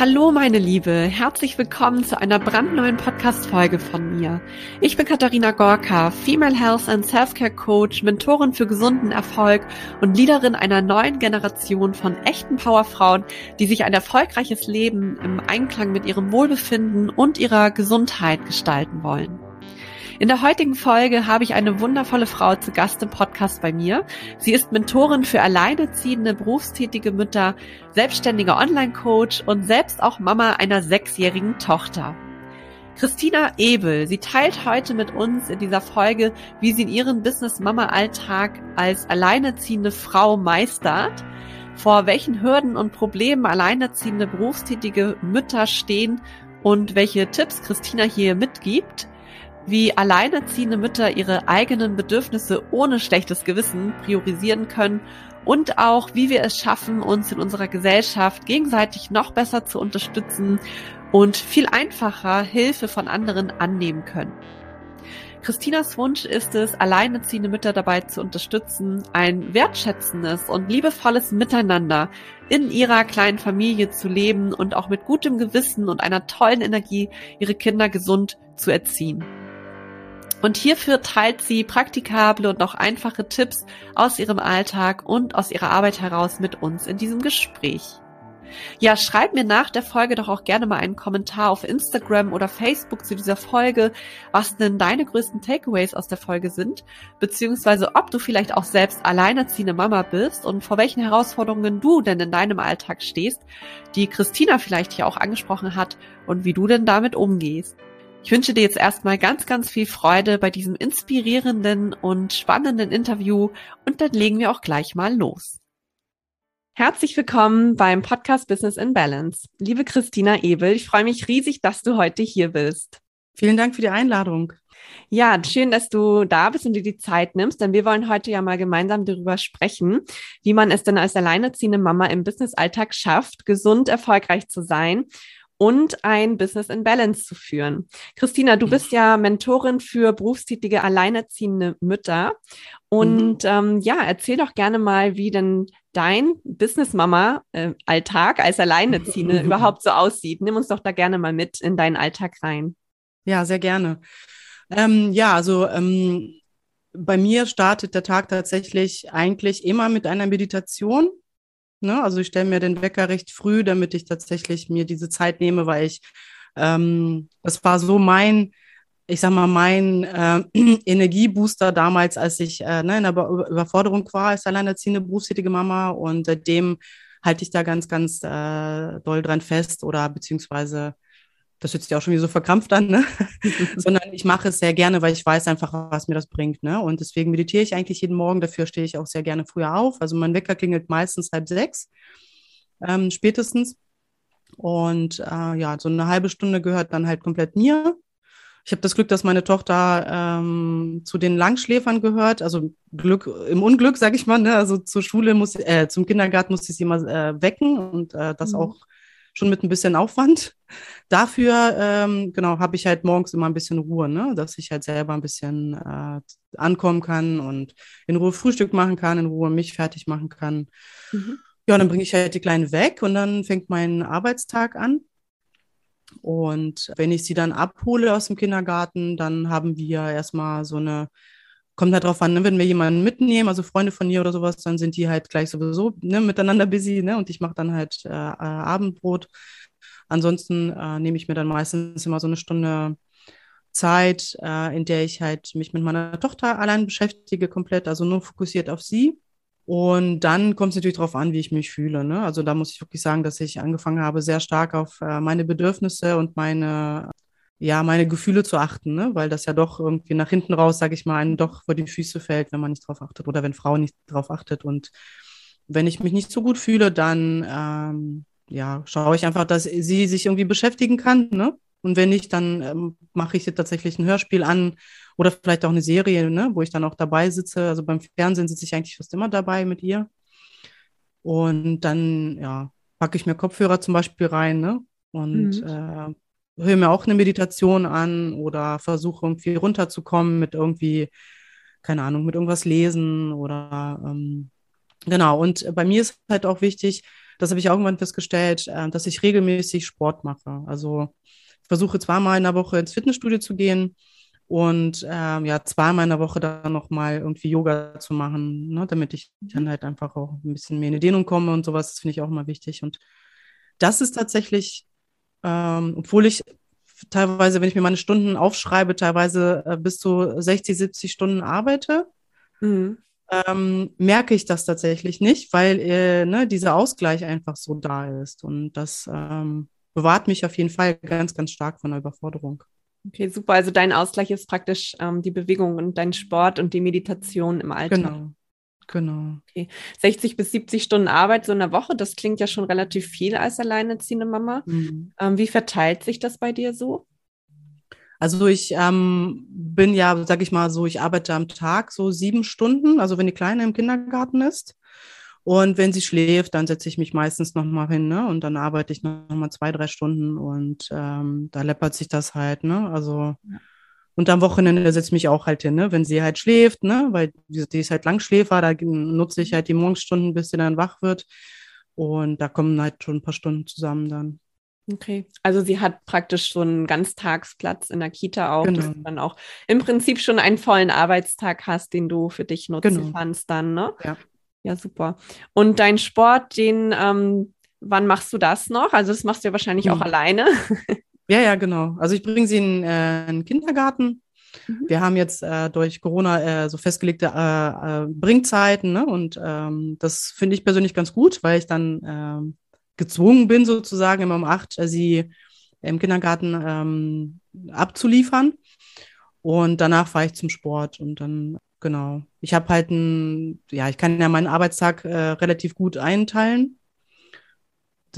Hallo meine Liebe, herzlich willkommen zu einer brandneuen Podcast-Folge von mir. Ich bin Katharina Gorka, Female Health and Self-Care Coach, Mentorin für gesunden Erfolg und Leaderin einer neuen Generation von echten Powerfrauen, die sich ein erfolgreiches Leben im Einklang mit ihrem Wohlbefinden und ihrer Gesundheit gestalten wollen. In der heutigen Folge habe ich eine wundervolle Frau zu Gast im Podcast bei mir. Sie ist Mentorin für alleineziehende, berufstätige Mütter, selbstständiger Online-Coach und selbst auch Mama einer sechsjährigen Tochter. Christina Ebel, sie teilt heute mit uns in dieser Folge, wie sie in ihren Business-Mama-Alltag als alleinerziehende Frau meistert, vor welchen Hürden und Problemen alleinerziehende berufstätige Mütter stehen und welche Tipps Christina hier mitgibt wie alleinerziehende Mütter ihre eigenen Bedürfnisse ohne schlechtes Gewissen priorisieren können und auch, wie wir es schaffen, uns in unserer Gesellschaft gegenseitig noch besser zu unterstützen und viel einfacher Hilfe von anderen annehmen können. Christinas Wunsch ist es, alleinerziehende Mütter dabei zu unterstützen, ein wertschätzendes und liebevolles Miteinander in ihrer kleinen Familie zu leben und auch mit gutem Gewissen und einer tollen Energie ihre Kinder gesund zu erziehen. Und hierfür teilt sie praktikable und auch einfache Tipps aus ihrem Alltag und aus ihrer Arbeit heraus mit uns in diesem Gespräch. Ja, schreib mir nach der Folge doch auch gerne mal einen Kommentar auf Instagram oder Facebook zu dieser Folge, was denn deine größten Takeaways aus der Folge sind, beziehungsweise ob du vielleicht auch selbst alleinerziehende Mama bist und vor welchen Herausforderungen du denn in deinem Alltag stehst, die Christina vielleicht hier auch angesprochen hat und wie du denn damit umgehst. Ich wünsche dir jetzt erstmal ganz, ganz viel Freude bei diesem inspirierenden und spannenden Interview und dann legen wir auch gleich mal los. Herzlich willkommen beim Podcast Business in Balance. Liebe Christina Ebel, ich freue mich riesig, dass du heute hier bist. Vielen Dank für die Einladung. Ja, schön, dass du da bist und dir die Zeit nimmst, denn wir wollen heute ja mal gemeinsam darüber sprechen, wie man es denn als alleinerziehende Mama im Businessalltag schafft, gesund erfolgreich zu sein und ein Business in Balance zu führen. Christina, du bist ja Mentorin für berufstätige alleinerziehende Mütter. Und mhm. ähm, ja, erzähl doch gerne mal, wie denn dein Business-Mama-Alltag äh, als Alleinerziehende überhaupt so aussieht. Nimm uns doch da gerne mal mit in deinen Alltag rein. Ja, sehr gerne. Ähm, ja, also ähm, bei mir startet der Tag tatsächlich eigentlich immer mit einer Meditation. Ne? Also ich stelle mir den Wecker recht früh, damit ich tatsächlich mir diese Zeit nehme, weil ich, ähm, das war so mein, ich sag mal, mein äh, Energiebooster damals, als ich äh, ne, in der Überforderung war als alleinerziehende berufstätige Mama und seitdem halte ich da ganz, ganz äh, doll dran fest oder beziehungsweise das hört sich auch schon wieder so verkrampft an, ne? sondern ich mache es sehr gerne, weil ich weiß einfach, was mir das bringt. Ne? Und deswegen meditiere ich eigentlich jeden Morgen. Dafür stehe ich auch sehr gerne früher auf. Also mein Wecker klingelt meistens halb sechs, ähm, spätestens. Und äh, ja, so eine halbe Stunde gehört dann halt komplett mir. Ich habe das Glück, dass meine Tochter ähm, zu den Langschläfern gehört. Also Glück im Unglück, sage ich mal. Ne? Also zur Schule muss, äh, zum Kindergarten muss ich sie immer äh, wecken und äh, das mhm. auch schon mit ein bisschen Aufwand. Dafür, ähm, genau, habe ich halt morgens immer ein bisschen Ruhe, ne? dass ich halt selber ein bisschen äh, ankommen kann und in Ruhe Frühstück machen kann, in Ruhe mich fertig machen kann. Mhm. Ja, dann bringe ich halt die Kleine weg und dann fängt mein Arbeitstag an. Und wenn ich sie dann abhole aus dem Kindergarten, dann haben wir erstmal so eine kommt halt drauf an, ne, wenn wir jemanden mitnehmen, also Freunde von ihr oder sowas, dann sind die halt gleich sowieso ne, miteinander busy, ne? Und ich mache dann halt äh, äh, Abendbrot. Ansonsten äh, nehme ich mir dann meistens immer so eine Stunde Zeit, äh, in der ich halt mich mit meiner Tochter allein beschäftige, komplett, also nur fokussiert auf sie. Und dann kommt es natürlich darauf an, wie ich mich fühle. Ne? Also da muss ich wirklich sagen, dass ich angefangen habe, sehr stark auf äh, meine Bedürfnisse und meine ja, meine Gefühle zu achten, ne? weil das ja doch irgendwie nach hinten raus, sage ich mal, einem doch vor die Füße fällt, wenn man nicht drauf achtet oder wenn Frau nicht drauf achtet. Und wenn ich mich nicht so gut fühle, dann ähm, ja, schaue ich einfach, dass sie sich irgendwie beschäftigen kann. Ne? Und wenn nicht, dann ähm, mache ich tatsächlich ein Hörspiel an oder vielleicht auch eine Serie, ne? wo ich dann auch dabei sitze. Also beim Fernsehen sitze ich eigentlich fast immer dabei mit ihr. Und dann, ja, packe ich mir Kopfhörer zum Beispiel rein, ne? Und mhm. äh, höre mir auch eine Meditation an oder versuche irgendwie runterzukommen mit irgendwie, keine Ahnung, mit irgendwas lesen oder ähm, genau. Und bei mir ist halt auch wichtig, das habe ich irgendwann festgestellt, äh, dass ich regelmäßig Sport mache. Also ich versuche zweimal in der Woche ins Fitnessstudio zu gehen und ähm, ja, zweimal in der Woche dann nochmal irgendwie Yoga zu machen, ne, damit ich dann halt einfach auch ein bisschen mehr in die Dehnung komme und sowas. Das finde ich auch immer wichtig. Und das ist tatsächlich, ähm, obwohl ich teilweise, wenn ich mir meine Stunden aufschreibe, teilweise äh, bis zu 60, 70 Stunden arbeite, mhm. ähm, merke ich das tatsächlich nicht, weil äh, ne, dieser Ausgleich einfach so da ist. Und das ähm, bewahrt mich auf jeden Fall ganz, ganz stark von der Überforderung. Okay, super. Also dein Ausgleich ist praktisch ähm, die Bewegung und dein Sport und die Meditation im Alltag. Genau. Genau. Okay. 60 bis 70 Stunden Arbeit so in der Woche, das klingt ja schon relativ viel als alleinerziehende Mama. Mhm. Ähm, wie verteilt sich das bei dir so? Also ich ähm, bin ja, sag ich mal so, ich arbeite am Tag so sieben Stunden, also wenn die Kleine im Kindergarten ist. Und wenn sie schläft, dann setze ich mich meistens nochmal hin, ne? Und dann arbeite ich nochmal zwei, drei Stunden und ähm, da läppert sich das halt, ne? Also ja. Und am Wochenende setze ich mich auch halt hin, ne? wenn sie halt schläft, ne? weil die, ist halt Langschläfer, da nutze ich halt die Morgenstunden, bis sie dann wach wird. Und da kommen halt schon ein paar Stunden zusammen dann. Okay, also sie hat praktisch so einen Ganztagsplatz in der Kita auch, genau. dass du dann auch im Prinzip schon einen vollen Arbeitstag hast, den du für dich nutzen genau. kannst dann, ne? Ja. Ja, super. Und dein Sport, den, ähm, wann machst du das noch? Also das machst du ja wahrscheinlich hm. auch alleine. Ja, ja, genau. Also ich bringe sie in äh, einen Kindergarten. Mhm. Wir haben jetzt äh, durch Corona äh, so festgelegte äh, äh, Bringzeiten ne? und ähm, das finde ich persönlich ganz gut, weil ich dann ähm, gezwungen bin, sozusagen immer um acht äh, sie im Kindergarten ähm, abzuliefern. Und danach fahre ich zum Sport und dann, genau. Ich habe halt ein, ja, ich kann ja meinen Arbeitstag relativ gut einteilen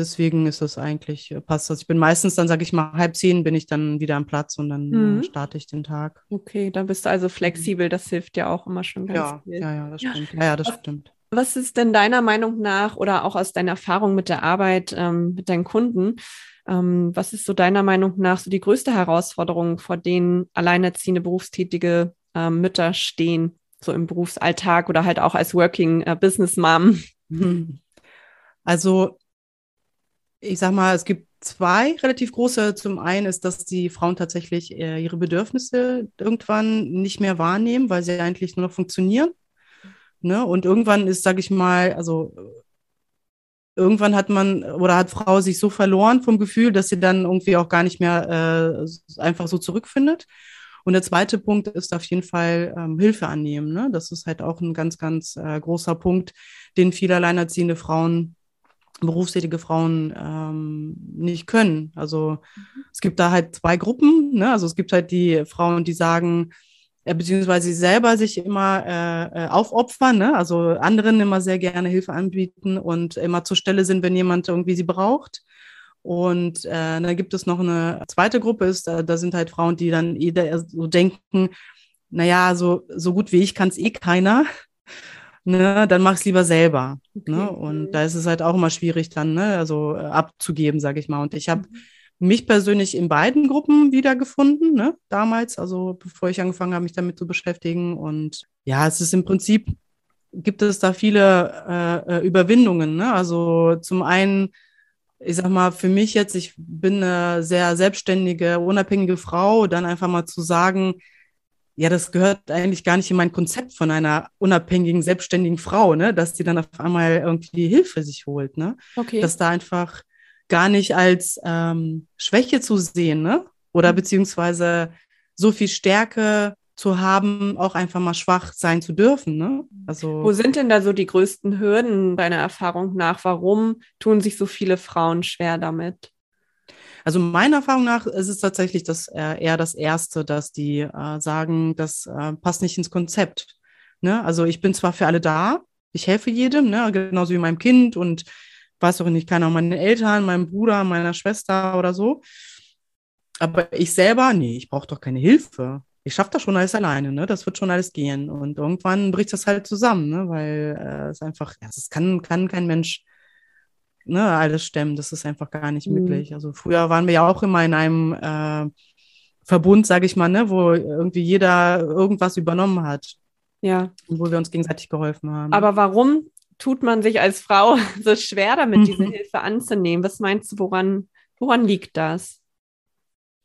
deswegen ist das eigentlich, äh, passt das. Ich bin meistens dann, sage ich mal, halb zehn bin ich dann wieder am Platz und dann äh, mhm. starte ich den Tag. Okay, dann bist du also flexibel, das hilft ja auch immer schon ganz ja, viel. Ja, ja, das ja. stimmt. Ja, ja das was, stimmt. Was ist denn deiner Meinung nach oder auch aus deiner Erfahrung mit der Arbeit ähm, mit deinen Kunden, ähm, was ist so deiner Meinung nach so die größte Herausforderung, vor denen alleinerziehende berufstätige ähm, Mütter stehen, so im Berufsalltag oder halt auch als Working äh, Business Mom? Also ich sag mal, es gibt zwei relativ große. Zum einen ist, dass die Frauen tatsächlich äh, ihre Bedürfnisse irgendwann nicht mehr wahrnehmen, weil sie eigentlich nur noch funktionieren. Ne? Und irgendwann ist, sag ich mal, also irgendwann hat man oder hat Frau sich so verloren vom Gefühl, dass sie dann irgendwie auch gar nicht mehr äh, einfach so zurückfindet. Und der zweite Punkt ist auf jeden Fall ähm, Hilfe annehmen. Ne? Das ist halt auch ein ganz, ganz äh, großer Punkt, den viele alleinerziehende Frauen berufstätige Frauen ähm, nicht können. Also mhm. es gibt da halt zwei Gruppen. Ne? Also es gibt halt die Frauen, die sagen, äh, beziehungsweise selber sich immer äh, äh, aufopfern, ne? also anderen immer sehr gerne Hilfe anbieten und immer zur Stelle sind, wenn jemand irgendwie sie braucht. Und äh, dann gibt es noch eine zweite Gruppe, ist, da, da sind halt Frauen, die dann jeder so denken, naja, so, so gut wie ich kann es eh keiner ne, dann mach es lieber selber. Ne? Okay. Ne? Und da ist es halt auch immer schwierig dann, ne, also äh, abzugeben, sage ich mal. Und ich habe mhm. mich persönlich in beiden Gruppen wiedergefunden, ne, damals, also bevor ich angefangen habe, mich damit zu beschäftigen. Und ja, es ist im Prinzip, gibt es da viele äh, äh Überwindungen. Ne? Also zum einen, ich sag mal, für mich jetzt, ich bin eine sehr selbstständige, unabhängige Frau, dann einfach mal zu sagen, ja, das gehört eigentlich gar nicht in mein Konzept von einer unabhängigen, selbstständigen Frau, ne? dass die dann auf einmal irgendwie Hilfe sich holt. Ne? Okay. Dass da einfach gar nicht als ähm, Schwäche zu sehen, ne? Oder mhm. beziehungsweise so viel Stärke zu haben, auch einfach mal schwach sein zu dürfen. Ne? Also, Wo sind denn da so die größten Hürden deiner Erfahrung nach? Warum tun sich so viele Frauen schwer damit? Also meiner Erfahrung nach ist es tatsächlich das äh, eher das Erste, dass die äh, sagen, das äh, passt nicht ins Konzept. Ne? Also ich bin zwar für alle da, ich helfe jedem, ne? genauso wie meinem Kind und weiß auch nicht, kann auch meinen Eltern, meinem Bruder, meiner Schwester oder so. Aber ich selber, nee, ich brauche doch keine Hilfe. Ich schaffe das schon alles alleine, ne? Das wird schon alles gehen. Und irgendwann bricht das halt zusammen, ne? Weil äh, es einfach, ja, das kann, kann kein Mensch ne, alles stemmen. Das ist einfach gar nicht mhm. möglich. Also früher waren wir ja auch immer in einem äh, Verbund, sage ich mal, ne, wo irgendwie jeder irgendwas übernommen hat. Ja. Wo wir uns gegenseitig geholfen haben. Aber warum tut man sich als Frau so schwer damit, diese Hilfe anzunehmen? Was meinst du, woran, woran liegt das?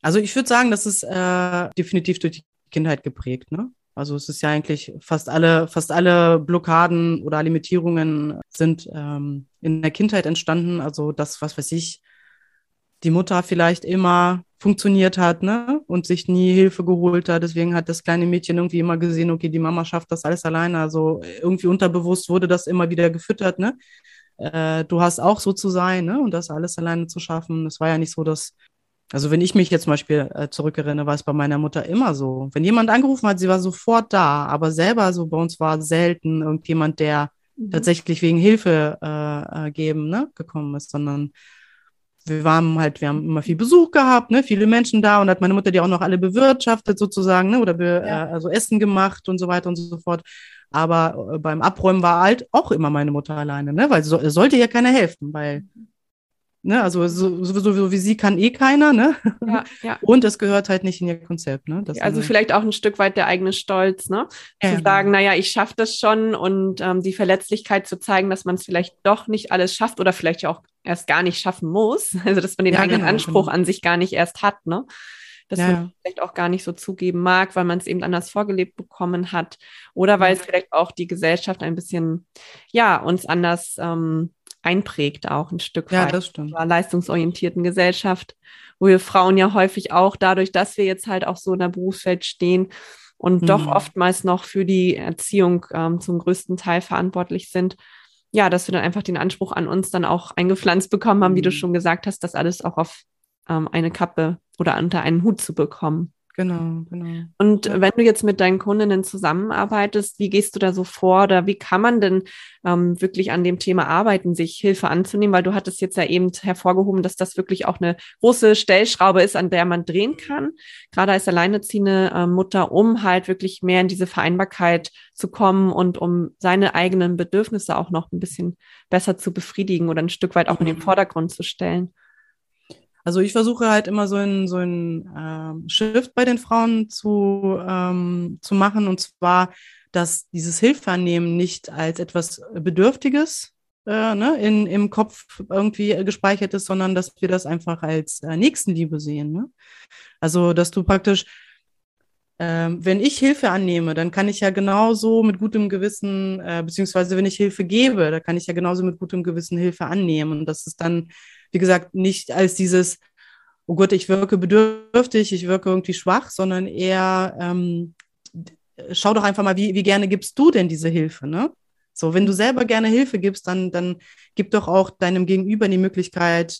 Also ich würde sagen, das ist äh, definitiv durch die Kindheit geprägt. Ne? Also es ist ja eigentlich fast alle, fast alle Blockaden oder Limitierungen sind ähm, in der Kindheit entstanden. Also das, was weiß ich, die Mutter vielleicht immer funktioniert hat, ne? Und sich nie Hilfe geholt hat. Deswegen hat das kleine Mädchen irgendwie immer gesehen, okay, die Mama schafft das alles alleine. Also irgendwie unterbewusst wurde das immer wieder gefüttert, ne? Äh, du hast auch so zu sein, ne? Und das alles alleine zu schaffen. Es war ja nicht so, dass also wenn ich mich jetzt zum Beispiel äh, zurückerinnere, war es bei meiner Mutter immer so. Wenn jemand angerufen hat, sie war sofort da, aber selber so bei uns war selten irgendjemand, der mhm. tatsächlich wegen Hilfe äh, äh, geben ne, gekommen ist, sondern wir waren halt, wir haben immer viel Besuch gehabt, ne, viele Menschen da und hat meine Mutter die auch noch alle bewirtschaftet sozusagen, ne, oder be, ja. äh, also Essen gemacht und so weiter und so fort. Aber äh, beim Abräumen war halt auch immer meine Mutter alleine, ne, weil so, sollte ihr keiner helfen, weil mhm. Ne? Also so, so, so, wie sie kann eh keiner, ne? Ja, ja. Und es gehört halt nicht in ihr Konzept, ne? Das also vielleicht auch ein Stück weit der eigene Stolz, ne? Ja, zu sagen, naja, ich schaffe das schon und ähm, die Verletzlichkeit zu zeigen, dass man es vielleicht doch nicht alles schafft oder vielleicht auch erst gar nicht schaffen muss. Also dass man den ja, eigenen genau, Anspruch genau. an sich gar nicht erst hat, ne? Dass ja. man vielleicht auch gar nicht so zugeben mag, weil man es eben anders vorgelebt bekommen hat. Oder weil es vielleicht auch die Gesellschaft ein bisschen, ja, uns anders ähm, einprägt, auch ein Stück weit. Ja, das stimmt. In leistungsorientierten Gesellschaft, wo wir Frauen ja häufig auch dadurch, dass wir jetzt halt auch so in der Berufswelt stehen und mhm. doch oftmals noch für die Erziehung ähm, zum größten Teil verantwortlich sind, ja, dass wir dann einfach den Anspruch an uns dann auch eingepflanzt bekommen haben, mhm. wie du mhm. schon gesagt hast, das alles auch auf ähm, eine Kappe oder unter einen Hut zu bekommen. Genau, genau. Und ja. wenn du jetzt mit deinen Kundinnen zusammenarbeitest, wie gehst du da so vor oder wie kann man denn ähm, wirklich an dem Thema arbeiten, sich Hilfe anzunehmen? Weil du hattest jetzt ja eben hervorgehoben, dass das wirklich auch eine große Stellschraube ist, an der man drehen kann, gerade als alleinerziehende äh, Mutter, um halt wirklich mehr in diese Vereinbarkeit zu kommen und um seine eigenen Bedürfnisse auch noch ein bisschen besser zu befriedigen oder ein Stück weit auch in den mhm. Vordergrund zu stellen. Also ich versuche halt immer so ein, so ein ähm, Shift bei den Frauen zu, ähm, zu machen und zwar, dass dieses Hilfeannehmen nicht als etwas Bedürftiges äh, ne, in, im Kopf irgendwie gespeichert ist, sondern dass wir das einfach als äh, Nächstenliebe sehen. Ne? Also, dass du praktisch, äh, wenn ich Hilfe annehme, dann kann ich ja genauso mit gutem Gewissen, äh, beziehungsweise wenn ich Hilfe gebe, da kann ich ja genauso mit gutem Gewissen Hilfe annehmen. Und das ist dann wie gesagt, nicht als dieses, oh Gott, ich wirke bedürftig, ich wirke irgendwie schwach, sondern eher, ähm, schau doch einfach mal, wie, wie gerne gibst du denn diese Hilfe, ne? So, wenn du selber gerne Hilfe gibst, dann, dann gib doch auch deinem Gegenüber die Möglichkeit,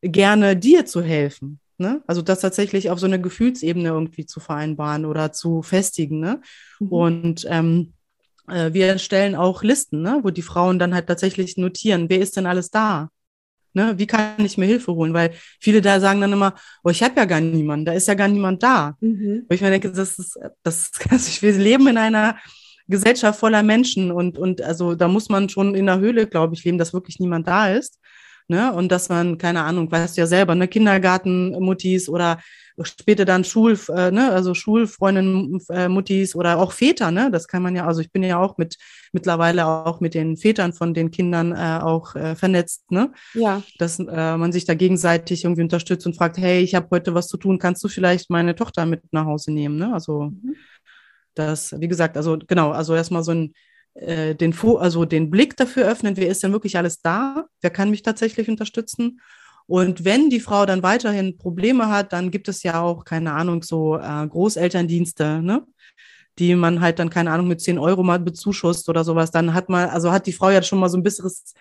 gerne dir zu helfen. Ne? Also das tatsächlich auf so einer Gefühlsebene irgendwie zu vereinbaren oder zu festigen. Ne? Mhm. Und ähm, äh, wir erstellen auch Listen, ne? wo die Frauen dann halt tatsächlich notieren, wer ist denn alles da? Ne? Wie kann ich mir Hilfe holen? Weil viele da sagen dann immer, oh, ich habe ja gar niemanden, da ist ja gar niemand da. Mhm. Wo ich mir denke, das ist, das ist, also wir leben in einer Gesellschaft voller Menschen und, und also da muss man schon in der Höhle, glaube ich, leben, dass wirklich niemand da ist. Ne? Und dass man, keine Ahnung, weißt du ja selber, ne, Kindergartenmuttis oder später dann Schul, äh, ne, also Schulfreundinnen, äh, Muttis oder auch Väter, ne? Das kann man ja, also ich bin ja auch mit mittlerweile auch mit den Vätern von den Kindern äh, auch äh, vernetzt, ne? Ja. Dass äh, man sich da gegenseitig irgendwie unterstützt und fragt, hey, ich habe heute was zu tun, kannst du vielleicht meine Tochter mit nach Hause nehmen, ne? Also mhm. das, wie gesagt, also genau, also erstmal so ein äh, den, also den Blick dafür öffnen, wer ist denn wirklich alles da, wer kann mich tatsächlich unterstützen. Und wenn die Frau dann weiterhin Probleme hat, dann gibt es ja auch, keine Ahnung, so äh, Großelterndienste, ne? die man halt dann, keine Ahnung, mit 10 Euro mal bezuschusst oder sowas. Dann hat man, also hat die Frau ja schon mal so ein besseres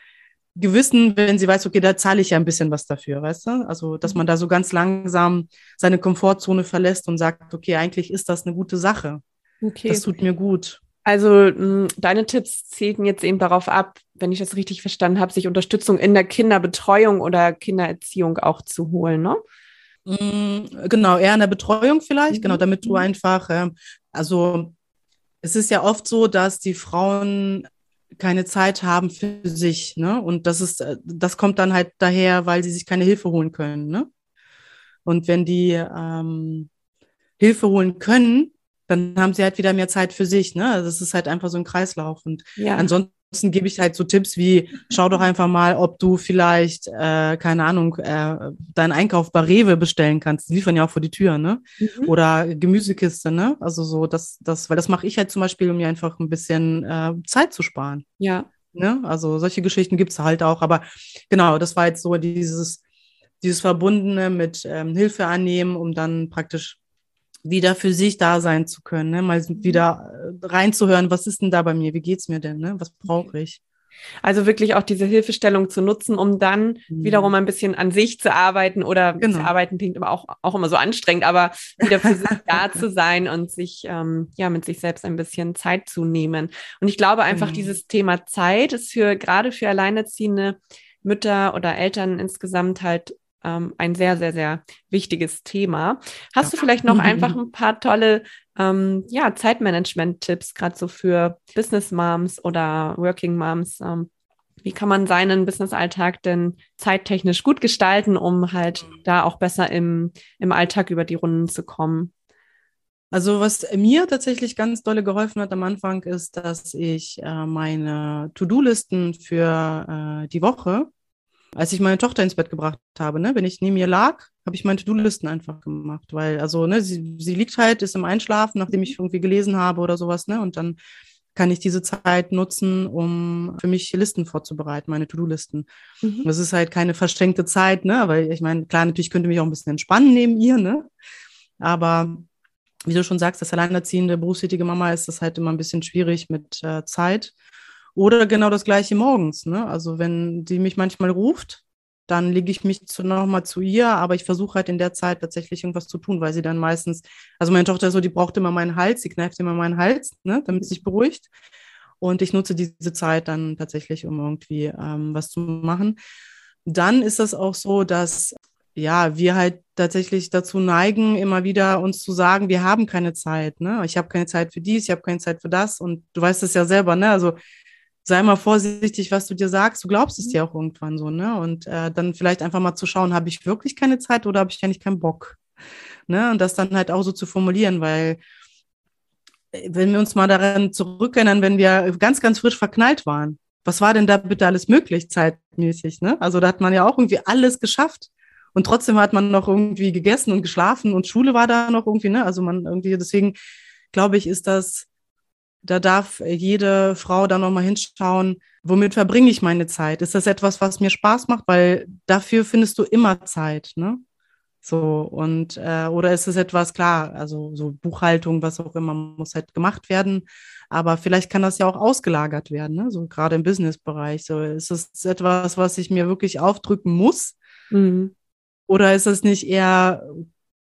Gewissen, wenn sie weiß, okay, da zahle ich ja ein bisschen was dafür, weißt du? Also, dass man da so ganz langsam seine Komfortzone verlässt und sagt, okay, eigentlich ist das eine gute Sache. Okay. Das tut mir gut. Also mh, deine Tipps zielten jetzt eben darauf ab, wenn ich das richtig verstanden habe, sich Unterstützung in der Kinderbetreuung oder Kindererziehung auch zu holen, ne? Mm, genau, eher in der Betreuung vielleicht, genau, mhm. genau, damit du mhm. einfach, äh, also es ist ja oft so, dass die Frauen keine Zeit haben für sich, ne? Und das ist, äh, das kommt dann halt daher, weil sie sich keine Hilfe holen können, ne? Und wenn die ähm, Hilfe holen können, dann haben sie halt wieder mehr Zeit für sich. Ne? Also es ist halt einfach so ein Kreislauf. Und ja. ansonsten ansonsten gebe ich halt so Tipps wie, schau doch einfach mal, ob du vielleicht, äh, keine Ahnung, äh, deinen Einkauf bei Rewe bestellen kannst. Die liefern ja auch vor die Tür, ne? Mhm. Oder Gemüsekiste, ne? Also so, das, das, weil das mache ich halt zum Beispiel, um mir einfach ein bisschen äh, Zeit zu sparen. Ja. Ne? Also solche Geschichten gibt es halt auch. Aber genau, das war jetzt so dieses, dieses Verbundene mit ähm, Hilfe annehmen, um dann praktisch wieder für sich da sein zu können, ne? mal mhm. wieder äh, reinzuhören, was ist denn da bei mir, wie geht's mir denn, ne? was brauche ich? Also wirklich auch diese Hilfestellung zu nutzen, um dann mhm. wiederum ein bisschen an sich zu arbeiten oder genau. zu arbeiten klingt aber auch, auch immer so anstrengend, aber wieder für sich da zu sein und sich ähm, ja mit sich selbst ein bisschen Zeit zu nehmen. Und ich glaube einfach, mhm. dieses Thema Zeit ist für gerade für alleinerziehende Mütter oder Eltern insgesamt halt ähm, ein sehr, sehr, sehr wichtiges Thema. Hast ja. du vielleicht noch einfach ein paar tolle ähm, ja, Zeitmanagement-Tipps, gerade so für Business Moms oder Working Moms? Ähm, wie kann man seinen Business-Alltag denn zeittechnisch gut gestalten, um halt da auch besser im, im Alltag über die Runden zu kommen? Also was mir tatsächlich ganz dolle geholfen hat am Anfang, ist, dass ich äh, meine To-Do-Listen für äh, die Woche als ich meine Tochter ins Bett gebracht habe, ne, wenn ich neben ihr lag, habe ich meine To-Do-Listen einfach gemacht, weil, also, ne, sie, sie liegt halt, ist im Einschlafen, nachdem ich irgendwie gelesen habe oder sowas, ne, und dann kann ich diese Zeit nutzen, um für mich Listen vorzubereiten, meine To-Do-Listen. Mhm. Das ist halt keine verschenkte Zeit, ne, weil ich meine, klar, natürlich könnte mich auch ein bisschen entspannen neben ihr, ne, aber wie du schon sagst, als alleinerziehende, berufstätige Mama ist das halt immer ein bisschen schwierig mit äh, Zeit. Oder genau das gleiche morgens. Ne? Also wenn sie mich manchmal ruft, dann lege ich mich nochmal zu ihr, aber ich versuche halt in der Zeit tatsächlich irgendwas zu tun, weil sie dann meistens, also meine Tochter so, die braucht immer meinen Hals, sie kneift immer meinen Hals, ne, damit sie sich beruhigt. Und ich nutze diese Zeit dann tatsächlich, um irgendwie ähm, was zu machen. Dann ist das auch so, dass ja, wir halt tatsächlich dazu neigen, immer wieder uns zu sagen, wir haben keine Zeit, ne? Ich habe keine Zeit für dies, ich habe keine Zeit für das. Und du weißt es ja selber, ne? Also sei mal vorsichtig, was du dir sagst. Du glaubst es mhm. dir auch irgendwann so, ne? Und äh, dann vielleicht einfach mal zu schauen, habe ich wirklich keine Zeit oder habe ich eigentlich keinen Bock? Ne? Und das dann halt auch so zu formulieren, weil äh, wenn wir uns mal daran zurückerinnern, wenn wir ganz, ganz frisch verknallt waren, was war denn da bitte alles möglich zeitmäßig? Ne? Also da hat man ja auch irgendwie alles geschafft. Und trotzdem hat man noch irgendwie gegessen und geschlafen und Schule war da noch irgendwie, ne? Also man irgendwie, deswegen glaube ich, ist das da darf jede Frau da nochmal hinschauen, womit verbringe ich meine Zeit? Ist das etwas, was mir Spaß macht? Weil dafür findest du immer Zeit, ne? So, und äh, oder ist es etwas, klar, also so Buchhaltung, was auch immer, muss halt gemacht werden. Aber vielleicht kann das ja auch ausgelagert werden, ne? So gerade im Businessbereich. So, ist es etwas, was ich mir wirklich aufdrücken muss? Mhm. Oder ist es nicht eher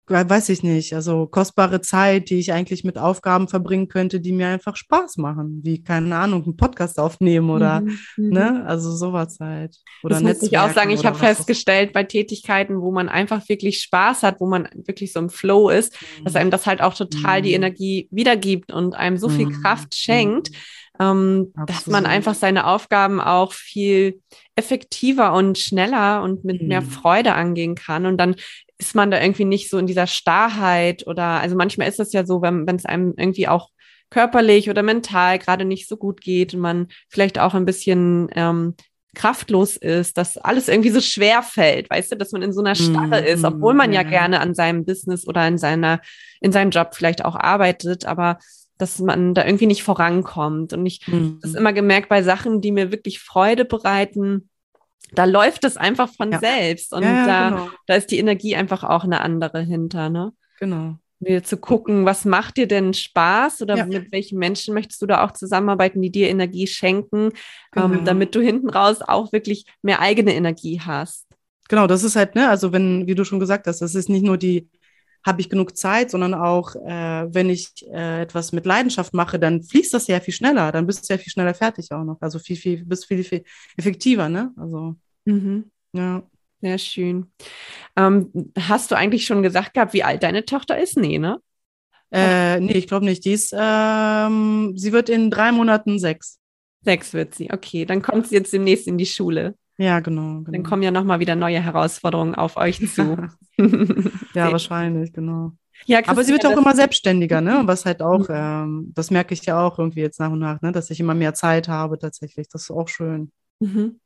weiß ich nicht, also kostbare Zeit, die ich eigentlich mit Aufgaben verbringen könnte, die mir einfach Spaß machen, wie, keine Ahnung, einen Podcast aufnehmen oder, mhm. mhm. ne, also sowas halt. Oder das muss ich auch sagen, ich habe festgestellt, bei Tätigkeiten, wo man einfach wirklich Spaß hat, wo man wirklich so im Flow ist, mhm. dass einem das halt auch total mhm. die Energie wiedergibt und einem so viel Kraft mhm. schenkt, ähm, dass man einfach seine Aufgaben auch viel effektiver und schneller und mit mehr Freude angehen kann. Und dann ist man da irgendwie nicht so in dieser Starrheit oder, also manchmal ist es ja so, wenn es einem irgendwie auch körperlich oder mental gerade nicht so gut geht und man vielleicht auch ein bisschen ähm, kraftlos ist, dass alles irgendwie so schwer fällt, weißt du, dass man in so einer Starre mm, ist, mhm, obwohl man ja, ja gerne an seinem Business oder in seiner, in seinem Job vielleicht auch arbeitet, aber dass man da irgendwie nicht vorankommt. Und ich mm. das immer gemerkt bei Sachen, die mir wirklich Freude bereiten, da läuft es einfach von ja. selbst und ja, ja, da, genau. da ist die Energie einfach auch eine andere hinter, ne? Genau. Wieder zu gucken, was macht dir denn Spaß oder mit welchen Menschen möchtest du da auch zusammenarbeiten, die dir Energie schenken, ähm, genau. ähm, damit du hinten raus auch wirklich mehr eigene Energie hast. Genau, das ist halt, ne, also wenn, wie du schon gesagt hast, das ist nicht nur die habe ich genug Zeit, sondern auch, äh, wenn ich äh, etwas mit Leidenschaft mache, dann fließt das ja viel schneller, dann bist du ja viel schneller fertig auch noch. Also viel, viel, bist viel, viel effektiver, ne? Also, mhm. ja. Sehr schön. Ähm, hast du eigentlich schon gesagt gehabt, wie alt deine Tochter ist? Nee, ne? Äh, nee, ich glaube nicht. Die ist, ähm, sie wird in drei Monaten sechs. Sechs wird sie, okay. Dann kommt sie jetzt demnächst in die Schule. Ja, genau. genau. Dann kommen ja nochmal wieder neue Herausforderungen auf euch zu. ja, wahrscheinlich, genau. Ja, aber sie wird auch immer selbstständiger, ne? Was halt auch, mhm. ähm, das merke ich ja auch irgendwie jetzt nach und nach, ne? Dass ich immer mehr Zeit habe tatsächlich. Das ist auch schön. Mhm.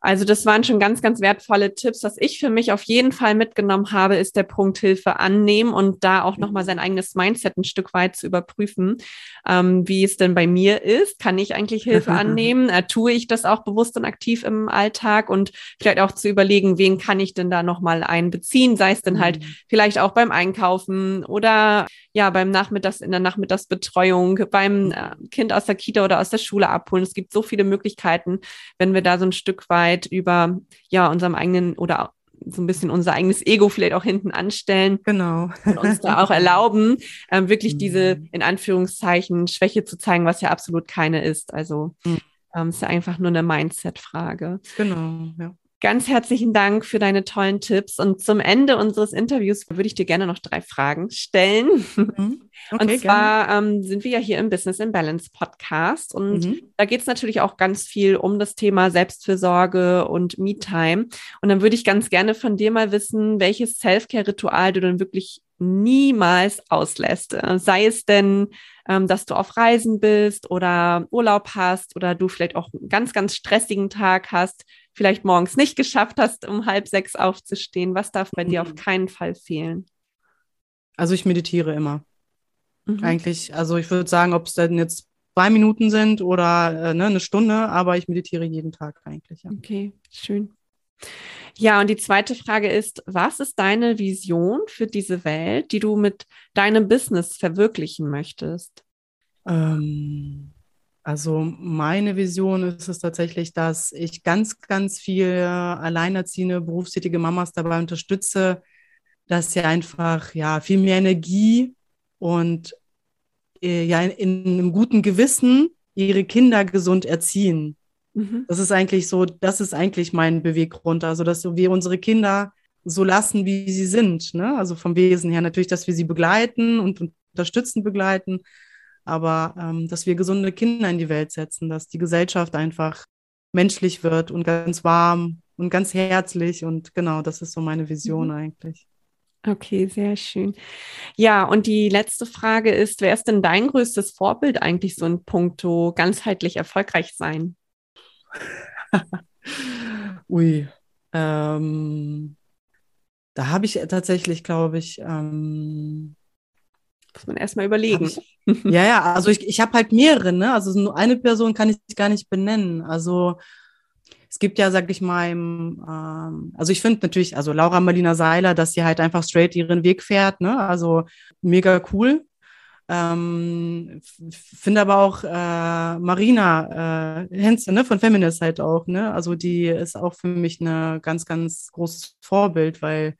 Also das waren schon ganz, ganz wertvolle Tipps. Was ich für mich auf jeden Fall mitgenommen habe, ist der Punkt Hilfe annehmen und da auch nochmal sein eigenes Mindset ein Stück weit zu überprüfen, ähm, wie es denn bei mir ist. Kann ich eigentlich Hilfe annehmen? Äh, tue ich das auch bewusst und aktiv im Alltag? Und vielleicht auch zu überlegen, wen kann ich denn da nochmal einbeziehen? Sei es denn halt mhm. vielleicht auch beim Einkaufen oder ja, beim Nachmittags, in der Nachmittagsbetreuung, beim äh, Kind aus der Kita oder aus der Schule abholen. Es gibt so viele Möglichkeiten, wenn wir da so ein Stück weit über ja unserem eigenen oder so ein bisschen unser eigenes Ego vielleicht auch hinten anstellen. Genau. Und uns da auch erlauben, ähm, wirklich mhm. diese in Anführungszeichen Schwäche zu zeigen, was ja absolut keine ist. Also mhm. ähm, ist ja einfach nur eine Mindset-Frage. Genau, ja. Ganz herzlichen Dank für deine tollen Tipps. Und zum Ende unseres Interviews würde ich dir gerne noch drei Fragen stellen. Mhm. Okay, und zwar ähm, sind wir ja hier im Business in Balance Podcast. Und mhm. da geht es natürlich auch ganz viel um das Thema Selbstfürsorge und Me-Time. Und dann würde ich ganz gerne von dir mal wissen, welches Self-Care-Ritual du dann wirklich niemals auslässt. Äh, sei es denn, ähm, dass du auf Reisen bist oder Urlaub hast oder du vielleicht auch einen ganz, ganz stressigen Tag hast vielleicht morgens nicht geschafft hast, um halb sechs aufzustehen? Was darf bei mhm. dir auf mhm. keinen Fall fehlen? Also ich meditiere immer. Mhm. Eigentlich, also ich würde sagen, ob es denn jetzt zwei Minuten sind oder äh, ne, eine Stunde, aber ich meditiere jeden Tag eigentlich. Ja. Okay, schön. Ja, und die zweite Frage ist, was ist deine Vision für diese Welt, die du mit deinem Business verwirklichen möchtest? Ähm, also meine Vision ist es tatsächlich, dass ich ganz, ganz viele alleinerziehende, berufstätige Mamas dabei unterstütze, dass sie einfach ja viel mehr Energie und äh, ja in, in, einem guten Gewissen ihre Kinder gesund erziehen. Mhm. Das ist eigentlich so, das ist eigentlich mein Beweggrund, also dass wir unsere Kinder so lassen, wie sie sind. Ne? Also vom Wesen her natürlich, dass wir sie begleiten und unterstützen, begleiten, aber ähm, dass wir gesunde Kinder in die Welt setzen, dass die Gesellschaft einfach menschlich wird und ganz warm und ganz herzlich und genau, das ist so meine Vision mhm. eigentlich. Okay, sehr schön. Ja, und die letzte Frage ist, wer ist denn dein größtes Vorbild eigentlich so in puncto ganzheitlich erfolgreich sein? Ui, ähm, da habe ich tatsächlich, glaube ich, ähm, muss man erstmal überlegen. Ja, ja, also ich, ich habe halt mehrere, ne? Also nur eine Person kann ich gar nicht benennen. Also es gibt ja, sag ich mal, ähm, also ich finde natürlich, also Laura Marlina Seiler, dass sie halt einfach straight ihren Weg fährt, ne? Also mega cool. Ähm, finde aber auch äh, Marina äh, Henze ne, von Feminist halt auch, ne? Also die ist auch für mich ein ganz, ganz großes Vorbild, weil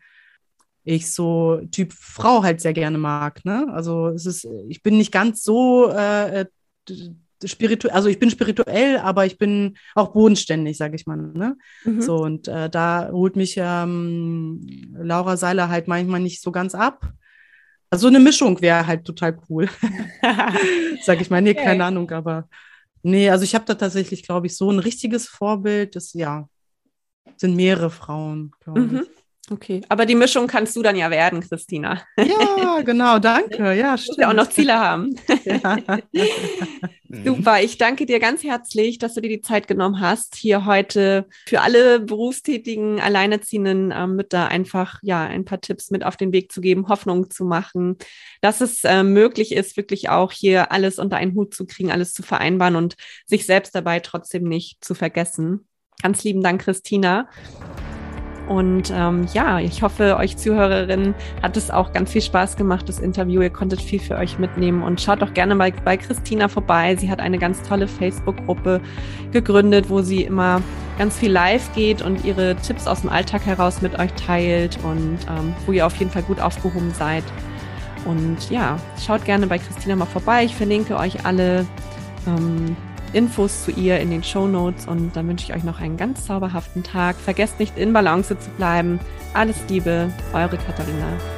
ich so Typ Frau halt sehr gerne mag. Ne? Also es ist, ich bin nicht ganz so äh, spirituell, also ich bin spirituell, aber ich bin auch bodenständig, sage ich mal. Ne? Mhm. So, und äh, da holt mich ähm, Laura Seiler halt manchmal nicht so ganz ab. Also eine Mischung wäre halt total cool. sag ich mal, nee, okay. keine Ahnung, aber nee, also ich habe da tatsächlich, glaube ich, so ein richtiges Vorbild, das ja, sind mehrere Frauen, glaube mhm. Okay, aber die Mischung kannst du dann ja werden, Christina. Ja, genau, danke. Ja, stimmt. ja auch noch Ziele haben. Ja. Super, ich danke dir ganz herzlich, dass du dir die Zeit genommen hast, hier heute für alle berufstätigen, alleinerziehenden äh, Mütter einfach ja ein paar Tipps mit auf den Weg zu geben, Hoffnung zu machen, dass es äh, möglich ist, wirklich auch hier alles unter einen Hut zu kriegen, alles zu vereinbaren und sich selbst dabei trotzdem nicht zu vergessen. Ganz lieben Dank, Christina. Und ähm, ja, ich hoffe, euch Zuhörerinnen hat es auch ganz viel Spaß gemacht, das Interview. Ihr konntet viel für euch mitnehmen und schaut doch gerne mal bei Christina vorbei. Sie hat eine ganz tolle Facebook-Gruppe gegründet, wo sie immer ganz viel live geht und ihre Tipps aus dem Alltag heraus mit euch teilt und ähm, wo ihr auf jeden Fall gut aufgehoben seid. Und ja, schaut gerne bei Christina mal vorbei. Ich verlinke euch alle ähm, Infos zu ihr in den Show Notes und dann wünsche ich euch noch einen ganz zauberhaften Tag. Vergesst nicht in Balance zu bleiben. Alles Liebe, eure Katharina.